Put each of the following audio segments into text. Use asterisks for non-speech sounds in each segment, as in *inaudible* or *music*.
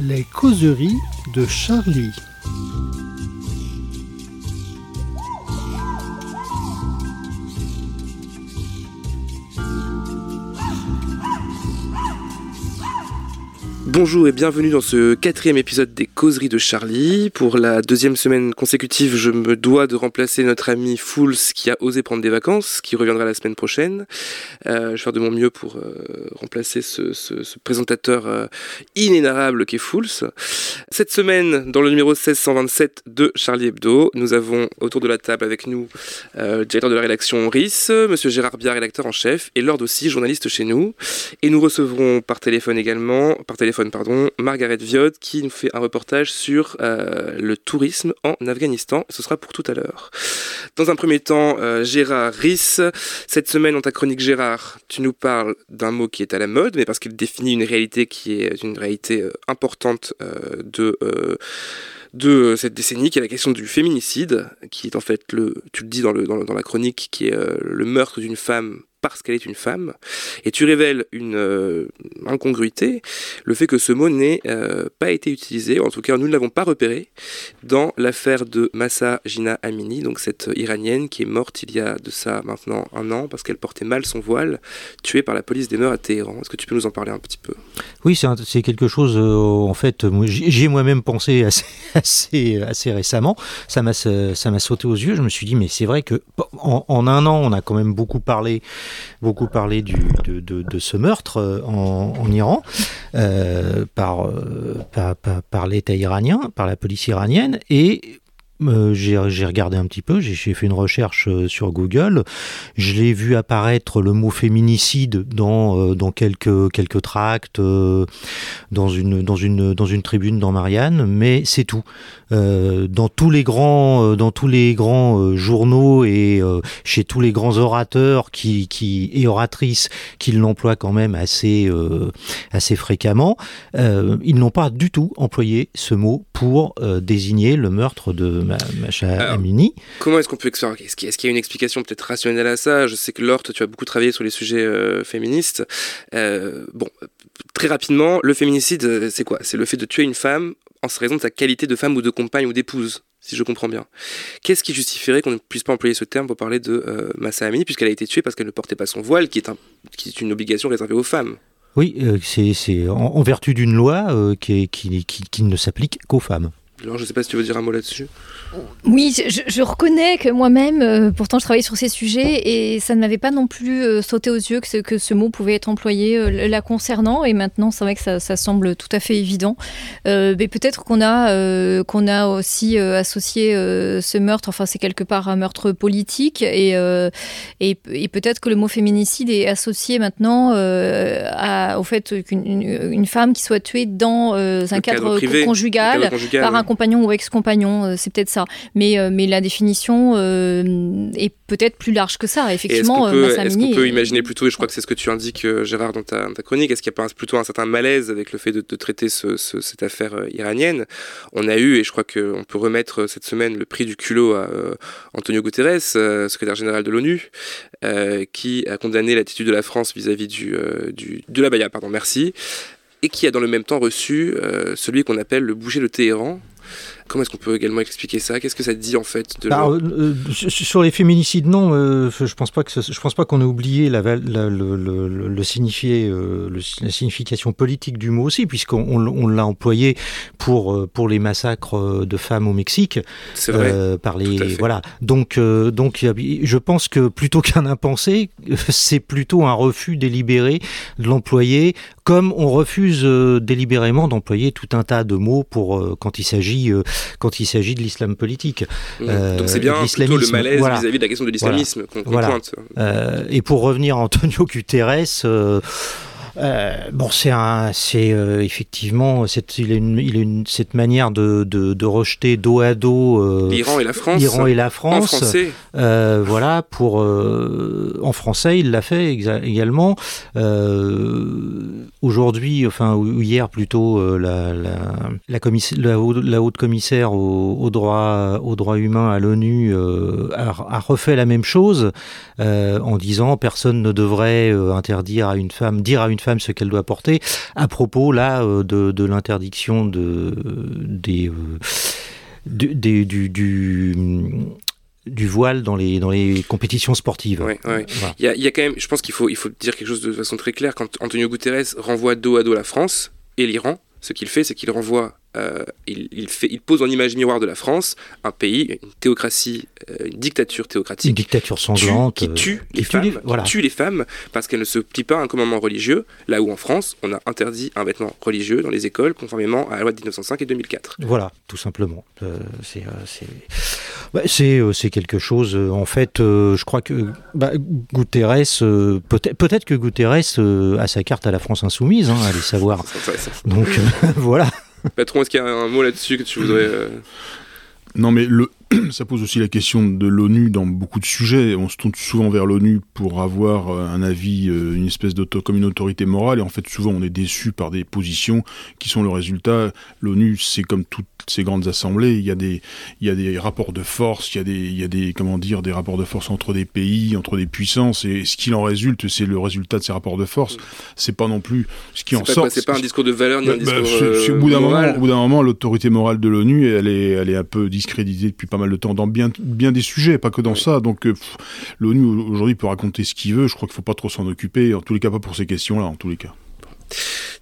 Les causeries de Charlie. Bonjour et bienvenue dans ce quatrième épisode des causeries de Charlie. Pour la deuxième semaine consécutive, je me dois de remplacer notre ami Fools qui a osé prendre des vacances, qui reviendra la semaine prochaine. Euh, je vais faire de mon mieux pour euh, remplacer ce, présentateur euh, inénarrable qu'est Fools. Cette semaine, dans le numéro 1627 de Charlie Hebdo, nous avons autour de la table avec nous euh, le directeur de la rédaction RIS, Monsieur Gérard Biard, rédacteur en chef, et Lord aussi, journaliste chez nous. Et nous recevrons par téléphone également, par téléphone pardon, Margaret Viod qui nous fait un reportage sur euh, le tourisme en Afghanistan. Ce sera pour tout à l'heure. Dans un premier temps, euh, Gérard Riss. Cette semaine, dans ta chronique Gérard, tu nous parles d'un mot qui est à la mode, mais parce qu'il définit une réalité qui est une réalité euh, importante de de cette décennie, qui est la question du féminicide, qui est en fait le, tu le dis dans, la chronique, qui est le meurtre d'une femme parce qu'elle est une femme, et tu révèles une euh, incongruité, le fait que ce mot n'ait euh, pas été utilisé, en tout cas nous ne l'avons pas repéré, dans l'affaire de Massa Gina Amini, donc cette iranienne qui est morte il y a de ça maintenant un an, parce qu'elle portait mal son voile, tuée par la police des mœurs à Téhéran. Est-ce que tu peux nous en parler un petit peu? Oui, c'est quelque chose, euh, en fait, moi, j'y ai moi-même pensé assez, *laughs* assez, assez récemment, ça m'a sauté aux yeux, je me suis dit, mais c'est vrai que en, un an, on a quand même beaucoup parlé beaucoup parlé de, ce meurtre euh, en, Iran euh, par, euh, par, par l'État iranien, par la police iranienne, et euh, j'ai regardé un petit peu, j'ai fait une recherche euh, sur Google, je l'ai vu apparaître le mot féminicide dans, euh, dans quelques, quelques tracts, dans, une, dans, une, dans une tribune dans Marianne, mais c'est tout. Dans tous les grands, dans tous les grands journaux et chez tous les grands orateurs qui, qui, et oratrices qui l'emploient quand même assez, assez fréquemment, ils n'ont pas du tout employé ce mot pour désigner le meurtre de Macha Amini. Comment est-ce qu'on peut expliquer Est-ce qu'il y a- une explication peut-être rationnelle à ça Je sais que toi, tu as beaucoup travaillé sur les sujets euh, féministes. Euh, bon, très rapidement, le féminicide, euh, c'est quoi? C'est le fait de tuer une femme en raison de sa qualité de femme ou de compagne ou d'épouse, si je comprends bien. Qu'est-ce qui justifierait qu'on ne puisse pas employer ce terme pour parler de euh, Massa Amini, puisqu'elle a été tuée parce qu'elle ne portait pas son voile, qui est, un, qui est une obligation réservée aux femmes? Oui, euh, c'est c'est en, en vertu d'une loi euh, qui, est- qui, qui, qui ne s'applique qu'aux femmes. Alors, je sais pas si tu veux dire un mot là-dessus. Oui, je, reconnais que moi-même, euh, pourtant je travaille sur ces sujets et ça ne m'avait pas non plus euh, sauté aux yeux que ce, que ce mot pouvait être employé euh, la concernant et maintenant c'est vrai que ça, ça semble tout à fait évident. Euh, mais peut-être qu'on a, qu'on a aussi associé ce meurtre, enfin c'est quelque part un meurtre politique et, et, et peut-être que le mot féminicide est associé maintenant à- au fait qu'une une, une femme qui soit tuée dans un cadre cadre, privé, conjugal Cadre conjugal, par un. Compagnon ou ex-compagnon, euh, c'est peut-être ça. Mais, euh, mais la définition euh, est peut-être plus large que ça. Est-ce Effectivement, qu'on peut, Massa est-ce qu'on peut imaginer plutôt, et je crois que c'est ce que tu indiques, Gérard, dans ta, dans ta chronique, est-ce qu'il n'y a pas plutôt un certain malaise avec le fait de, de traiter ce- ce- cette affaire iranienne? On a eu, et je crois qu'on peut remettre cette semaine le prix du culot à Antonio Guterres, secrétaire général de l'ONU, qui a condamné l'attitude de la France vis-à-vis du, du, de la Baïa, pardon, merci, et qui a dans le même temps reçu euh, celui qu'on appelle le boucher de Téhéran. Comment est-ce qu'on peut également expliquer ça? Qu'est-ce que ça dit en fait de Bah, euh, euh, sur les féminicides, non. euh, je pense pas que ce- je pense pas qu'on ait oublié la, le, signifié, la signification politique du mot aussi, puisqu'on on, on l'a employé pour pour les massacres de femmes au Mexique. C'est vrai. par les voilà. Donc donc je pense que plutôt *laughs* qu'un impensé, c'est plutôt un refus délibéré de l'employer, comme on refuse euh, délibérément d'employer tout un tas de mots pour euh, quand il s'agit euh, quand il s'agit de l'islam politique. Mm. euh, Donc c'est bien plutôt le malaise voilà. vis-à-vis de la question de l'islamisme qu'on Voilà. pointe. Et pour revenir à Antonio Guterres, euh, bon, c'est un, c'est euh, effectivement, cette, il une, il une, cette manière de, de, de rejeter dos à dos euh, L'Iran et la France. l'Iran et la en France. français. Euh, voilà, pour en français, il l'a fait également. Aujourd'hui, enfin ou hier plutôt, la, la, la, commissaire- la, haute, la haute commissaire aux au droits aux droits humains à l'ONU a, a refait la même chose en disant personne ne devrait interdire à une femme, dire à une femme femme ce qu'elle doit porter. À propos là de, de l'interdiction de des, des du, du du voile dans les, dans les compétitions sportives. Ouais, ouais. Il, y a, il, y a, quand même, je pense qu'il faut, il faut dire quelque chose de façon très claire. Quand Antonio Guterres renvoie dos à dos la France et l'Iran, ce qu'il fait, c'est qu'il renvoie euh, il, fait, il, pose en image miroir de la France un pays, une théocratie, euh, une dictature théocratique. Une dictature sanglante. qui tue, les, femmes, voilà. tue les femmes parce qu'elles ne se plient pas à un commandement religieux, là où en France, on a interdit un vêtement religieux dans les écoles, conformément à la loi de 1905 et 2004. Voilà, tout simplement. Euh, c'est bah, c'est quelque chose, en fait, je crois que bah, Guterres, peut-être peut que Guterres a sa carte à la France insoumise, hein, allez savoir. *laughs* Donc *laughs* voilà. Patron, est-ce qu'il y a un mot là-dessus que tu voudrais. Euh, non, mais le, *clears throat* ça pose aussi la question de l'ONU dans beaucoup de sujets. On se tourne souvent vers l'ONU pour avoir euh, un avis, euh, une espèce d'auto, comme une autorité morale, et en fait, souvent, on est déçu par des positions qui sont le résultat. L'ONU, c'est comme toutes ces grandes assemblées, il y a des, il y a des rapports de force, il y a des, il y a des, comment dire, des rapports de force entre des pays, entre des puissances, et ce qu'il en résulte, c'est le résultat de ces rapports de force. C'est pas non plus ce qui en sort. C'est pas un discours de valeur ni un bah, discours. Bah, au bout d'un moment, au bout d'un moment, l'autorité morale de l'ONU, elle est, elle est un peu discréditée depuis pas mal de temps dans bien, bien des sujets, pas que dans ça. Donc euh, l'ONU aujourd'hui peut raconter ce qu'il veut. Je crois qu'il faut pas trop s'en occuper. En tous les cas, pas pour ces questions-là. En tous les cas.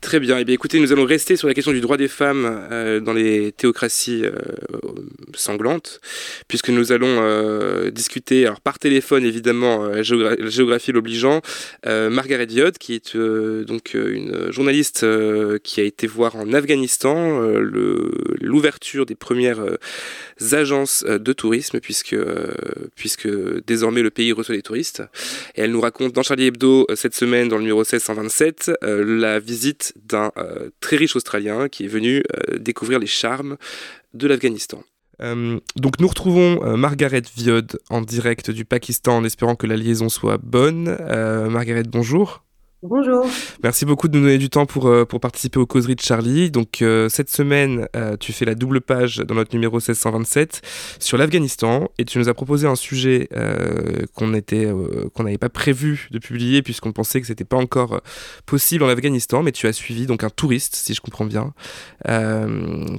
Très bien. eh bien, écoutez, nous allons rester sur la question du droit des femmes euh, dans les théocraties euh, sanglantes, puisque nous allons euh, discuter, alors par téléphone évidemment, la géographie l'obligeant, Margaret Viod, qui est donc une journaliste qui a été voir en Afghanistan l'ouverture des premières agences de tourisme, puisque, puisque désormais le pays reçoit des touristes. Et elle nous raconte dans Charlie Hebdo cette semaine, dans le numéro 1627, la visite d'un euh, très riche Australien qui est venu euh, découvrir les charmes de l'Afghanistan. Euh, donc nous retrouvons Margaret Viod en direct du Pakistan en espérant que la liaison soit bonne. Margaret, bonjour. Bonjour. Merci beaucoup de nous donner du temps pour, euh, participer aux causeries de Charlie. Donc euh, cette semaine, euh, tu fais la double page dans notre numéro 1627 sur l'Afghanistan et tu nous as proposé un sujet qu'on n'avait pas prévu de publier puisqu'on pensait que c'était pas encore possible en Afghanistan, mais tu as suivi donc un touriste, si je comprends bien,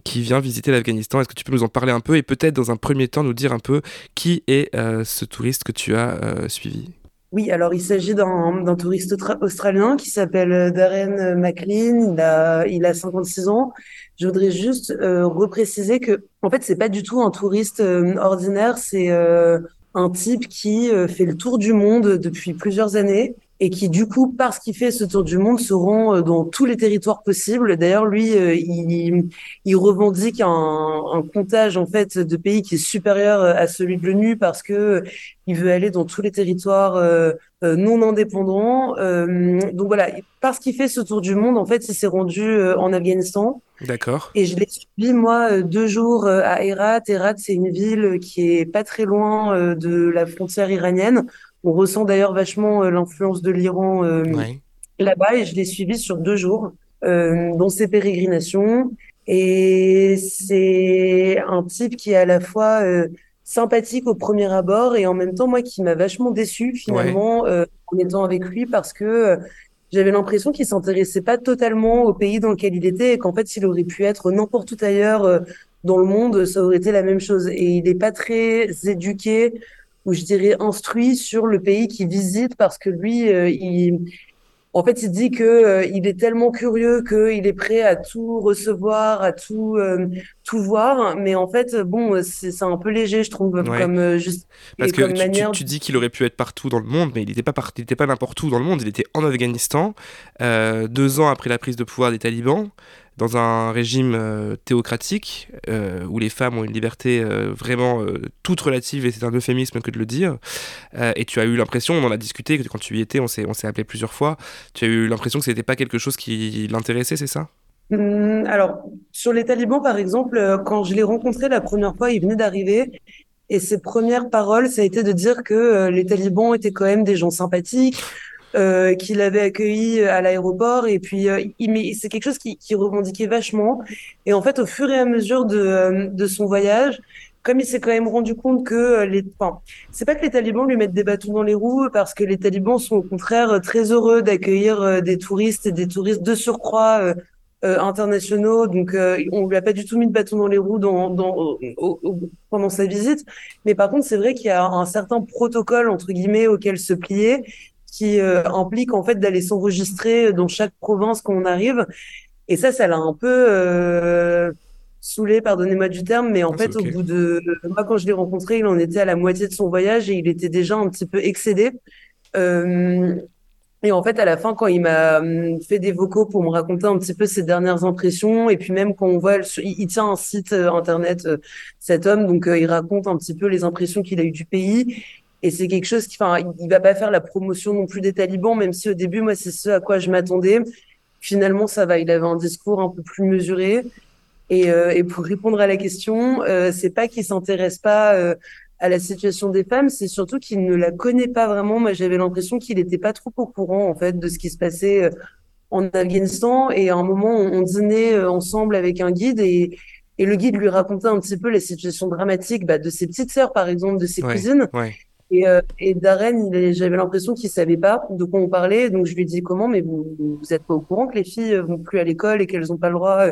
qui vient visiter l'Afghanistan. Est-ce que tu peux nous en parler un peu et peut-être dans un premier temps nous dire un peu qui est ce touriste que tu as suivi? Oui, alors il s'agit d'un touriste australien qui s'appelle euh, Darren euh, McLean. Il a, il a 56 ans. Je voudrais juste euh, repréciser que, en fait, c'est pas du tout un touriste euh, ordinaire. C'est un type qui fait le tour du monde depuis plusieurs années et qui du coup, parce qu'il fait ce tour du monde, se rend euh, dans tous les territoires possibles. D'ailleurs, lui, euh, il, il, revendique un, un, comptage en fait de pays qui est supérieur euh, à celui de l'ONU parce que il veut aller dans tous les territoires non indépendants. donc voilà, parce qu'il fait ce tour du monde, en fait, il s'est rendu en Afghanistan. D'accord. Et je l'ai suivi moi deux jours à Herat. Herat, c'est une ville qui est pas très loin de la frontière iranienne. On ressent d'ailleurs vachement euh, l'influence de l'Iran euh, là-bas et je l'ai suivi sur deux jours euh, dans ses pérégrinations. Et c'est un type qui est à la fois sympathique au premier abord et en même temps moi qui m'a vachement déçu finalement en étant avec lui parce que j'avais l'impression qu'il s'intéressait pas totalement au pays dans lequel il était et qu'en fait s'il aurait pu être n'importe où ailleurs dans le monde ça aurait été la même chose. Et il n'est pas très éduqué ou je dirais instruit sur le pays qu'il visite parce que lui, euh, il, en fait, il dit que euh, il est tellement curieux qu'il est prêt à tout recevoir, à tout euh, tout voir. Mais en fait, bon, c'est un peu léger, je trouve, comme juste. Parce que tu, tu, dis qu'il aurait pu être partout dans le monde, mais il n'était pas il était pas n'importe où dans le monde. Il était en Afghanistan, deux ans après la prise de pouvoir des talibans dans un régime euh, théocratique euh, où les femmes ont une liberté euh, vraiment toute relative et c'est un euphémisme que de le dire et tu as eu l'impression on en a discuté quand tu y étais on s'est on s'est appelé plusieurs fois tu as eu l'impression que c'était pas quelque chose qui l'intéressait c'est ça? Mmh, alors sur les talibans par exemple quand je l'ai rencontré la première fois il venait d'arriver et ses premières paroles ça a été de dire que les talibans étaient quand même des gens sympathiques euh, qu'il avait accueilli euh, à l'aéroport. Et puis, euh, c'est quelque chose qui, qui revendiquait vachement. Et en fait, au fur et à mesure de, de son voyage, comme il s'est quand même rendu compte que les, enfin, c'est pas que les talibans lui mettent des bâtons dans les roues, parce que les talibans sont au contraire très heureux d'accueillir des touristes et des touristes de surcroît euh, internationaux, donc euh, on lui a pas du tout mis de bâton dans les roues pendant sa visite. Mais par contre, c'est vrai qu'il y a un certain protocole entre guillemets auquel se plier, qui euh, implique en fait d'aller s'enregistrer dans chaque province quand on arrive. Et ça, ça l'a un peu saoulé, pardonnez-moi du terme, mais en fait, au bout de moi, quand je l'ai rencontré, il en était à la moitié de son voyage et il était déjà un petit peu excédé. Euh, et en fait, à la fin, quand il m'a hum, fait des vocaux pour me raconter un petit peu ses dernières impressions, et puis même quand on voit, il tient un site euh, internet, euh, cet homme, donc euh, il raconte un petit peu les impressions qu'il a eues du pays. Et c'est quelque chose qui, enfin, il va pas faire la promotion non plus des talibans, même si au début, moi, c'est ce à quoi je m'attendais. Finalement, ça va. Il avait un discours un peu plus mesuré. Et, et pour répondre à la question, c'est pas qu'il s'intéresse pas à la situation des femmes, c'est surtout qu'il ne la connaît pas vraiment. Moi, j'avais l'impression qu'il n'était pas trop au courant en fait de ce qui se passait euh, en Afghanistan. Et à un moment, on, dînait euh, ensemble avec un guide et, et le guide lui racontait un petit peu les situations dramatiques bah, de ses petites sœurs, par exemple, de ses cousines. Et, euh, et Darren, j'avais l'impression qu'il savait pas de quoi on parlait. Donc je lui ai dit comment, mais vous, vous êtes pas au courant que les filles vont plus à l'école et qu'elles n'ont pas le droit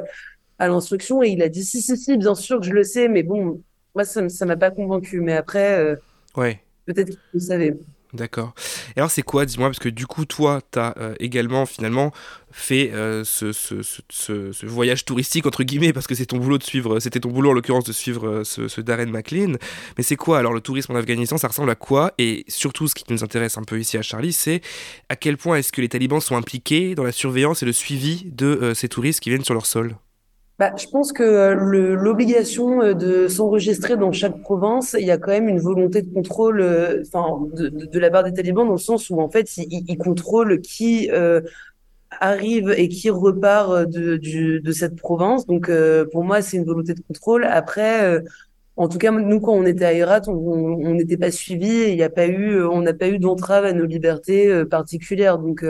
à l'instruction? Et il a dit si si si, bien sûr que je le sais, mais bon, moi, ça ne m'a pas convaincu. Mais après, euh, ouais. peut-être que vous savez. D'accord. Et alors, c'est quoi, dis-moi, parce que du coup, toi, tu as euh, également, finalement, fait euh, ce, voyage touristique, entre guillemets, parce que c'est ton boulot de suivre, c'était ton boulot en l'occurrence de suivre ce, Darren McLean. Mais c'est quoi alors le tourisme en Afghanistan Ça ressemble à quoi? Et surtout, ce qui nous intéresse un peu ici à Charlie, c'est à quel point est-ce que les talibans sont impliqués dans la surveillance et le suivi de ces touristes qui viennent sur leur sol? Bah, je pense que euh, l'obligation euh, de s'enregistrer dans chaque province, il y a quand même une volonté de contrôle, euh, enfin, de, la part des talibans, dans le sens où en fait, ils, contrôlent qui arrive et qui repart de, de cette province. Donc, pour moi, c'est une volonté de contrôle. Après, en tout cas, nous, quand on était à Herat, on n'était pas suivi. Il n'y a pas eu, on n'a pas eu d'entrave à nos libertés particulières. Donc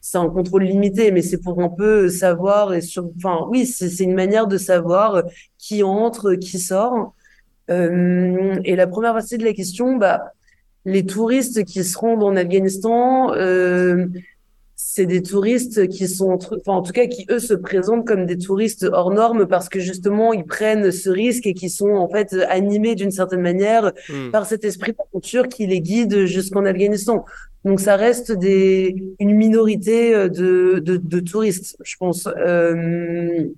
c'est un contrôle limité, mais c'est pour un peu savoir et sur, enfin oui, c'est une manière de savoir qui entre, qui sort. Euh, et la première partie de la question, bah, les touristes qui se rendent en Afghanistan, euh, c'est des touristes qui sont, enfin, en tout cas, qui eux se présentent comme des touristes hors normes parce que justement, ils prennent ce risque et qui sont en fait animés d'une certaine manière hmm. par cet esprit d'aventure qui les guide jusqu'en Afghanistan. Donc, ça reste des, une minorité euh, de, de, de touristes, je pense. Euh,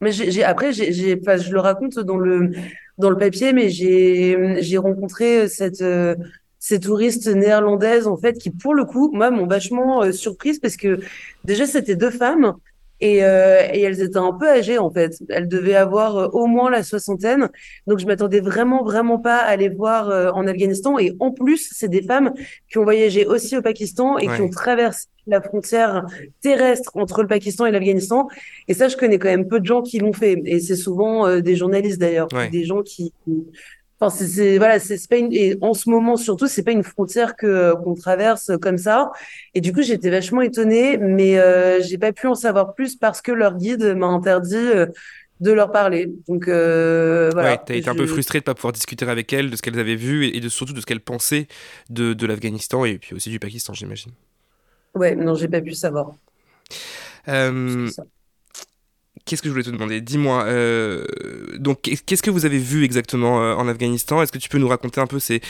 mais j'ai, après, j'ai, enfin, je le raconte dans le, dans le papier, mais j'ai, j'ai rencontré cette, euh, ces touristes néerlandaises en fait qui pour le coup moi m'ont vachement euh, surprise parce que déjà c'était deux femmes et, euh, et, elles étaient un peu âgées en fait. Elles devaient avoir euh, au moins la soixantaine. Donc je m'attendais vraiment vraiment pas à les voir en Afghanistan. Et en plus, c'est des femmes qui ont voyagé aussi au Pakistan et qui ont traversé la frontière terrestre entre le Pakistan et l'Afghanistan. Et ça, je connais quand même peu de gens qui l'ont fait. Et c'est souvent des journalistes d'ailleurs, des gens qui Enfin, c'est voilà, c'est pas une, et en ce moment surtout, c'est pas une frontière que qu'on traverse comme ça. Et du coup, j'étais vachement étonnée, mais euh, j'ai pas pu en savoir plus parce que leur guide m'a interdit euh, de leur parler. Donc euh, voilà. Ouais, t'as été un peu frustrée de pas pouvoir discuter avec elles de ce qu'elles avaient vu et de surtout de ce qu'elles pensaient de, de l'Afghanistan et puis aussi du Pakistan, j'imagine. Ouais, non, j'ai pas pu savoir. Euh, Qu'est-ce que je voulais te demander? Dis-moi, euh, donc qu'est-ce que vous avez vu exactement euh, en Afghanistan? Est-ce que tu peux nous raconter un peu ces,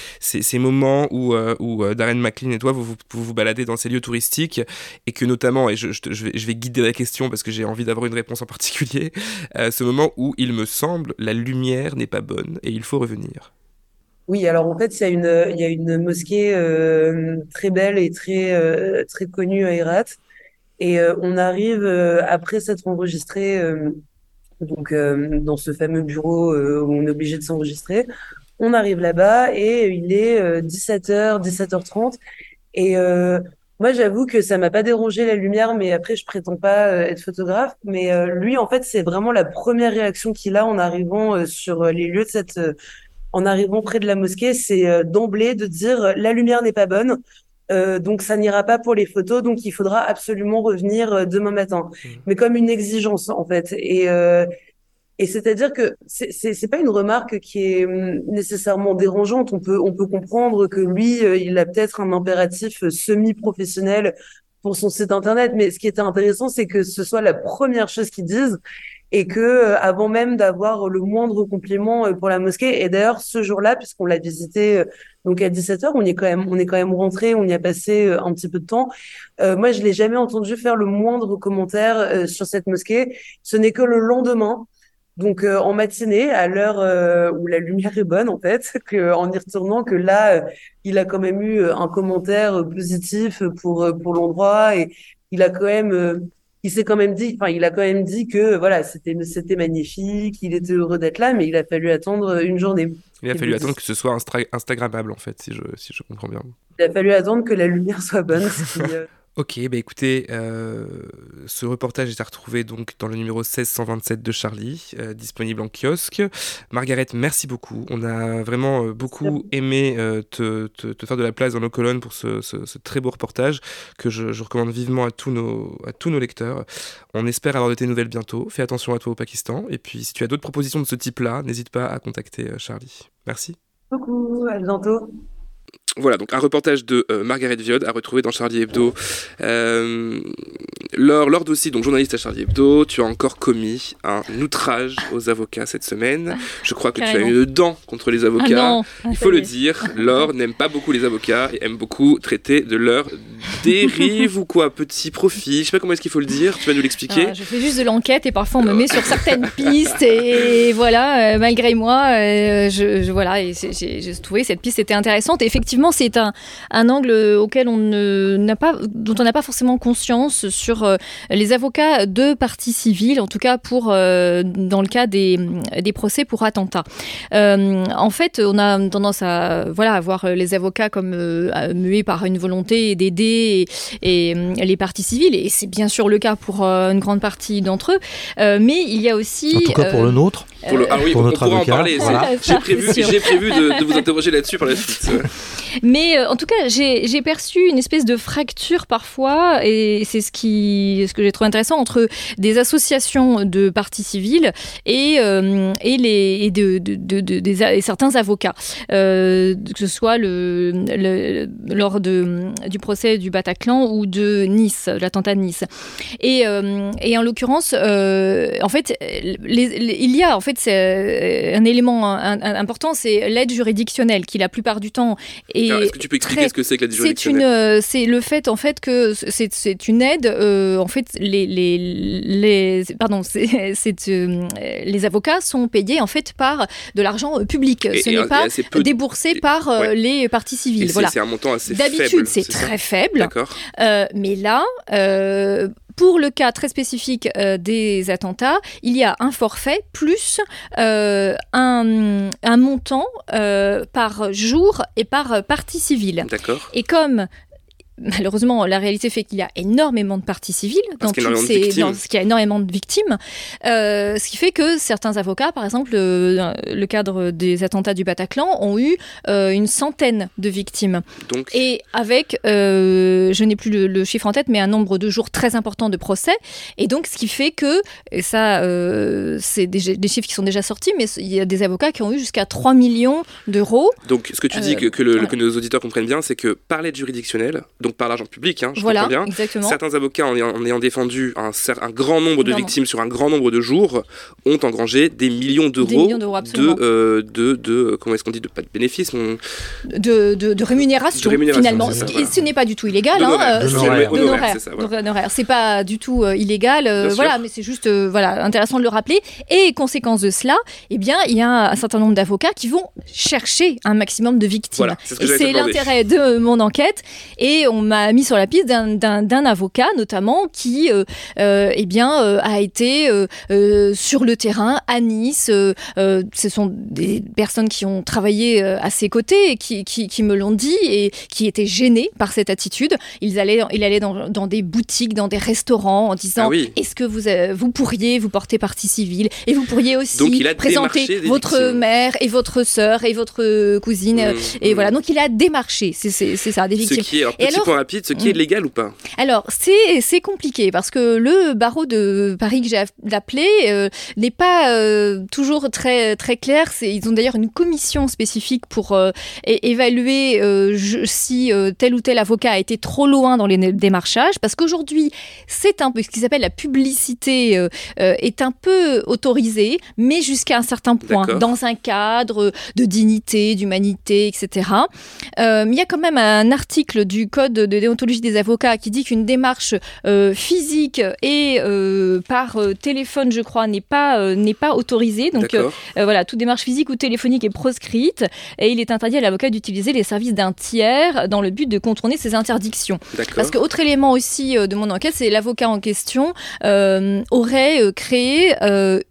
moments où, euh, Darren McLean et toi vous vous, baladez dans ces lieux touristiques et que notamment, et je, vais, guider la question parce que j'ai envie d'avoir une réponse en particulier, *laughs* ce moment où il me semble la lumière n'est pas bonne et il faut revenir. Oui, alors en fait, il y a une, il y a une mosquée très belle et très, très connue à Herat et euh, on arrive euh, après s'être enregistré euh, donc dans ce fameux bureau où on est obligé de s'enregistrer. On arrive là-bas et il est 17h, 17h30 et moi, j'avoue que ça m'a pas dérangé la lumière, mais après, je prétends pas être photographe. Mais lui, en fait, c'est vraiment la première réaction qu'il a en arrivant sur les lieux de cette, en arrivant près de la mosquée, c'est d'emblée de dire la lumière n'est pas bonne. Euh, donc ça n'ira pas pour les photos, donc il faudra absolument revenir euh, demain matin. Mmh. Mais comme une exigence en fait. Et, euh, Et c'est-à-dire que c'est c'est pas une remarque qui est hum, nécessairement dérangeante. On peut on peut comprendre que lui, euh, il a peut-être un impératif semi-professionnel pour son site internet. Mais ce qui était intéressant, c'est que ce soit la première chose qu'ils disent et que euh, avant même d'avoir le moindre compliment euh, pour la mosquée et d'ailleurs ce jour-là puisqu'on l'a visité euh, donc à 17h on est quand même on est quand même rentré on y a passé un petit peu de temps. Moi je l'ai jamais entendu faire le moindre commentaire sur cette mosquée. Ce n'est que le lendemain. Donc en matinée, à l'heure où la lumière est bonne en fait, *laughs* que, en y retournant, que là, il a quand même eu un commentaire positif pour pour l'endroit et il a quand même il s'est quand même dit, enfin, il a quand même dit que voilà, c'était c'était magnifique, il était heureux d'être là, mais il a fallu attendre une journée. Il a fallu attendre que ce soit Instagrammable en fait, si je si je comprends bien. Il a fallu attendre que la lumière soit bonne. Euh, Ok, bah écoutez, euh, ce reportage est à retrouver donc dans le numéro 1627 de Charlie, euh, disponible en kiosque. Margaret, merci beaucoup. On a vraiment euh, beaucoup aimé te, te, faire de la place dans nos colonnes pour ce, ce, très beau reportage que je, je, recommande vivement à tous, nos, à tous nos lecteurs. On espère avoir de tes nouvelles bientôt. Fais attention à toi au Pakistan. Et puis, si tu as d'autres propositions de ce type-là, n'hésite pas à contacter Charlie. Merci. Beaucoup, à bientôt. Voilà, donc un reportage de euh, Margaret Viod à retrouver dans Charlie Hebdo. Euh, Laure, Laure aussi, donc journaliste à Charlie Hebdo, tu as encore commis un outrage aux avocats cette semaine. Je crois que tu as une dent contre les avocats. Ah Il faut le dire, Laure n'aime pas beaucoup les avocats et aime beaucoup traiter de leur dérive ou quoi, petit profit. Je sais pas comment est-ce qu'il faut le dire, tu vas nous l'expliquer. Ah, je fais juste de l'enquête et parfois on me met sur certaines *laughs* pistes et, voilà, euh, malgré moi, euh, je, voilà, j'ai trouvé cette piste était intéressante. effectivement, c'est un, angle auquel on n'a pas, dont on n'a pas forcément conscience sur euh, les avocats de parties civiles, en tout cas pour euh, dans le cas des, des procès pour attentat. Euh, en fait, on a tendance à voilà voir les avocats comme mués par une volonté d'aider et, les parties civiles, et c'est bien sûr le cas pour une grande partie d'entre eux. mais il y a aussi en tout cas pour le nôtre. Pour le, ah oui, on pourra en parler. J'ai prévu, prévu de, de vous interroger là-dessus par la suite. *laughs* Mais euh, en tout cas, j'ai perçu une espèce de fracture parfois, et c'est ce, ce que j'ai trouvé intéressant, entre des associations de partis civils et, euh, et, les, et de, de, des, certains avocats. Euh, que ce soit le, lors de, du procès du Bataclan ou de Nice, l'attentat de Nice. Et, et en l'occurrence, en fait, il y a en fait un élément important, c'est l'aide juridictionnelle qui la plupart du temps est-ce que tu peux expliquer ce que c'est que l'aide juridictionnelle euh, C'est le fait en fait que c'est une aide. Euh, en fait, les, les, les pardon, c'est *laughs* euh, les avocats sont payés en fait par de l'argent public. ce n'est pas déboursé par les parties civiles. Voilà. C'est un montant assez faible. D'habitude, c'est très faible. D'accord. mais là. Pour le cas très spécifique des attentats, il y a un forfait plus un, un, montant par jour et par partie civile. D'accord. Et comme malheureusement, la réalité fait qu'il y a énormément de parties civiles dans, toutes ces, dans ce qu'il y a énormément de victimes, euh, ce qui fait que certains avocats, par exemple, le, le cadre des attentats du Bataclan, ont eu euh, une centaine de victimes. Donc... Et avec, euh, je n'ai plus le, chiffre en tête, mais un nombre de jours très important de procès. Et donc, ce qui fait que, et ça, c'est des, des, chiffres qui sont déjà sortis, mais il y a des avocats qui ont eu jusqu'à 3 millions d'euros. Donc, ce que tu dis, que, que, le, que, nos auditeurs comprennent bien, c'est que par l'aide juridictionnelle, donc par l'argent public, hein, je voilà, comprends bien. Exactement. Certains avocats, en ayant, défendu un, un, grand nombre de victimes sur un grand nombre de jours, ont engrangé des millions d'euros de, euh, de, de, comment est-ce qu'on dit, de pas de bénéfices, de, de, de, rémunération, finalement. Ce n'est pas du tout illégal. De C'est pas du tout euh, illégal, euh, voilà, mais c'est juste voilà intéressant de le rappeler. Et conséquence de cela, eh bien, il y a un certain nombre d'avocats qui vont chercher un maximum de victimes. c'est l'intérêt de mon enquête. Et on m'a mis sur la piste d'un avocat notamment qui euh, euh, eh bien, euh, a été sur le terrain à Nice. ce sont des personnes qui ont travaillé à ses côtés et qui, qui, me l'ont dit et qui étaient gênés par cette attitude. Ils allaient, il allait dans, dans des boutiques, dans des restaurants en disant ah est-ce que vous, vous pourriez vous porter partie civile et vous pourriez aussi présenter votre mère et votre sœur et votre cousine. Mmh, et mmh. voilà, donc il a démarché, c'est ça, des victimes. et alors, point rapide, ce qui est mm. légal ou pas Alors, c'est compliqué parce que le barreau de Paris que j'ai appelé euh, n'est pas euh, toujours très, très clair. Ils ont d'ailleurs une commission spécifique pour euh, évaluer si tel ou tel avocat a été trop loin dans les démarchages parce qu'aujourd'hui, c'est un peu ce qui s'appelle la publicité est un peu autorisée, mais jusqu'à un certain point, dans un cadre de dignité, d'humanité, etc. il y a quand même un article du Code de déontologie des avocats qui dit qu'une démarche euh, physique et euh, par euh, téléphone, je crois, n'est pas, n'est pas autorisée. Donc voilà, toute démarche physique ou téléphonique est proscrite et il est interdit à l'avocat d'utiliser les services d'un tiers dans le but de contourner ces interdictions. Parce qu'autre élément aussi de mon enquête, c'est l'avocat en question aurait créé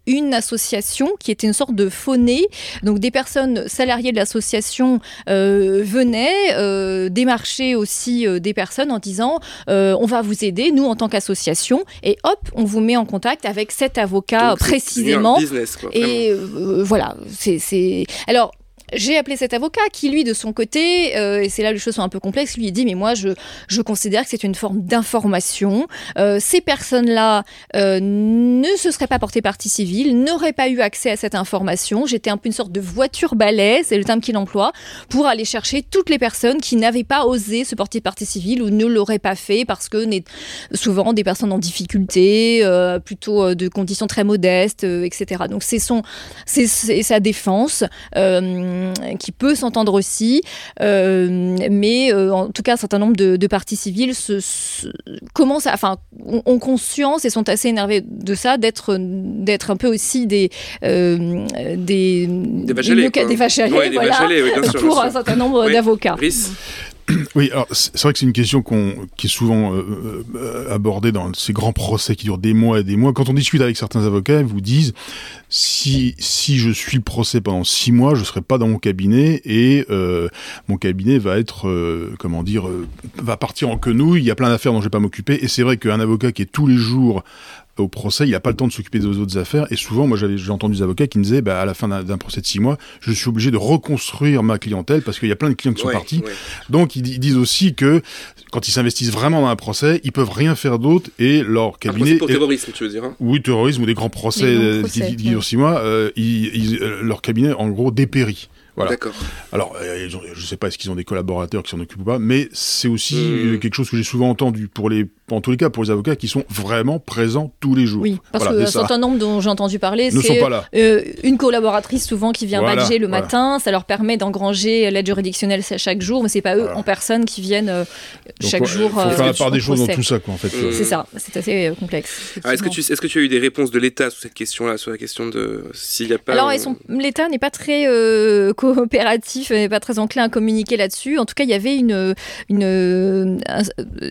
une association qui était une sorte de faunée. Donc des personnes salariées de l'association venaient démarcher aussi des personnes en disant euh, on va vous aider, nous en tant qu'association, et hop, on vous met en contact avec cet avocat précisément. et euh, voilà, c'est alors j'ai appelé cet avocat qui, lui, de son côté, euh, et c'est là où les choses sont un peu complexes, lui dit, mais moi, je, je considère que c'est une forme d'information. Euh, ces personnes-là euh, ne se seraient pas portées partie civile, n'auraient pas eu accès à cette information. J'étais un peu une sorte de voiture balai, c'est le terme qu'il emploie, pour aller chercher toutes les personnes qui n'avaient pas osé se porter partie civile ou ne l'auraient pas fait parce que souvent des personnes en difficulté, plutôt de conditions très modestes, etc. Donc c'est son, c'est sa défense. Euh, qui peut s'entendre aussi, euh, mais euh, en tout cas, un certain nombre de, partis civils se, commencent à, enfin, ont, conscience et sont assez énervés de ça, d'être d'être un peu aussi des des des vachalés, des vachalés, voilà, pour un certain nombre d'avocats. *clears throat* Oui, alors c'est vrai que c'est une question qui est souvent euh, euh, abordée dans ces grands procès qui durent des mois et des mois. Quand on discute avec certains avocats, ils vous disent si si je suis le procès pendant six mois, je serai pas dans mon cabinet et euh, mon cabinet va être comment dire va partir en quenouille. Il y a plein d'affaires dont je vais pas m'occuper. Et c'est vrai qu'un avocat qui est tous les jours au procès, il n'a pas le temps de s'occuper des autres affaires. Et souvent, moi, j'ai entendu des avocats qui me disaient, bah, à la fin d'un procès de six mois, je suis obligé de reconstruire ma clientèle parce qu'il y a plein de clients qui sont partis. Donc, ils, disent aussi que quand ils s'investissent vraiment dans un procès, ils peuvent rien faire d'autre et leur cabinet. pour terrorisme, tu veux dire hein Oui, terrorisme ou des grands procès, qui, durent six mois, euh, euh, leur cabinet, en gros, dépérit. D'accord. Alors, euh, je ne sais pas est-ce qu'ils ont des collaborateurs qui s'en occupent ou pas, mais c'est aussi hmm. euh, quelque chose que j'ai souvent entendu pour les, en tous les cas, pour les avocats qui sont vraiment présents tous les jours. Oui, parce que un certain nombre dont j'ai entendu parler, c'est euh, une collaboratrice souvent qui vient badger le matin, ça leur permet d'engranger l'aide juridictionnelle chaque jour, mais c'est pas eux en personne qui viennent chaque jour. Il faut faire la part des choses dans tout ça, quoi, en fait. C'est ça, c'est assez complexe. est-ce que tu, est-ce que tu as eu des réponses de l'État sur cette question-là, sur la question de s'il n'y a pas. Alors, l'État n'est pas très coopératif n'est pas très enclin à communiquer là-dessus. En tout cas, il y avait une, une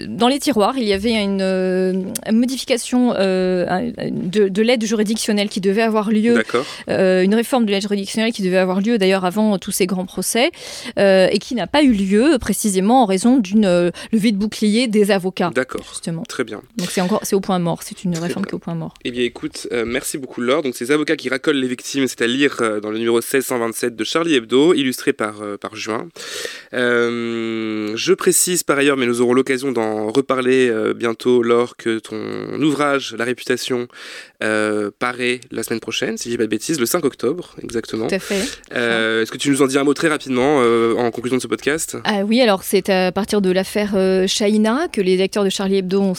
dans les tiroirs, il y avait une, modification euh, de, l'aide juridictionnelle qui devait avoir lieu, euh, une réforme de l'aide juridictionnelle qui devait avoir lieu d'ailleurs avant tous ces grands procès euh, et qui n'a pas eu lieu précisément en raison d'une levée de bouclier des avocats. D'accord. Justement. Très bien. Donc c'est encore c'est au point mort. C'est une réforme qui est au point mort. Eh bien, écoute, merci beaucoup Laure. Donc ces avocats qui racolent les victimes, c'est à lire dans le numéro 1627 de Charlie Hebdo illustré par, euh, par Juin. Euh, je précise par ailleurs, mais nous aurons l'occasion d'en reparler euh, bientôt, lors que ton ouvrage, La réputation, paraît la semaine prochaine, si je dis pas de bêtises, le 5 octobre, exactement. Tout à fait. Est-ce que tu nous en dis un mot très rapidement en conclusion de ce podcast? Ah, Oui, alors c'est à partir de l'affaire Shaina que les lecteurs de Charlie Hebdo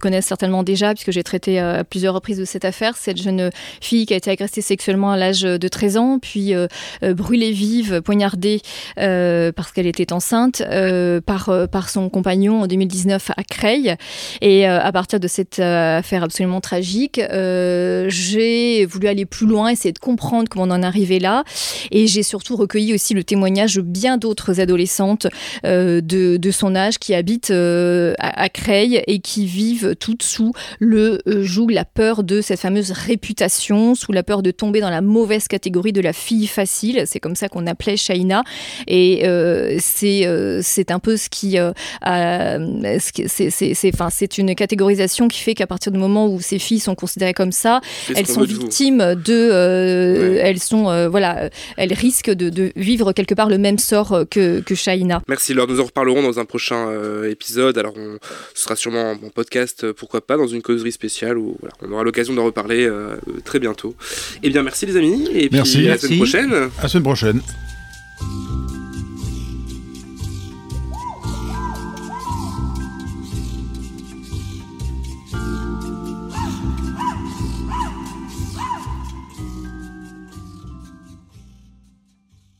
connaissent certainement déjà, puisque j'ai traité à plusieurs reprises de cette affaire. Cette jeune fille qui a été agressée sexuellement à l'âge de 13 ans, puis brûlée vive poignardée euh, parce qu'elle était enceinte euh, par, euh, par son compagnon en 2019 à Creil. Et à partir de cette affaire absolument tragique, j'ai voulu aller plus loin, essayer de comprendre comment on en arrivait là. Et j'ai surtout recueilli aussi le témoignage de bien d'autres adolescentes de, de, son âge qui habitent à, à, Creil et qui vivent toutes sous le joug, la peur de cette fameuse réputation, sous la peur de tomber dans la mauvaise catégorie de la fille facile. C'est comme ça qu'on appelait Shaina. Et euh, c'est euh, un peu ce qui, euh, c'est, enfin, c'est une catégorisation qui fait qu'à partir du moment où ces filles sont considérées comme ça, elles sont victimes de, elles sont, voilà, elles risquent de, vivre quelque part le même sort que, que Shaina. Merci Laure, nous en reparlerons dans un prochain épisode. Alors on, ce sera sûrement en podcast, pourquoi pas, dans une causerie spéciale où voilà, on aura l'occasion d'en reparler très bientôt. Eh bien, merci les amis, et puis merci. à la semaine prochaine. À la semaine prochaine.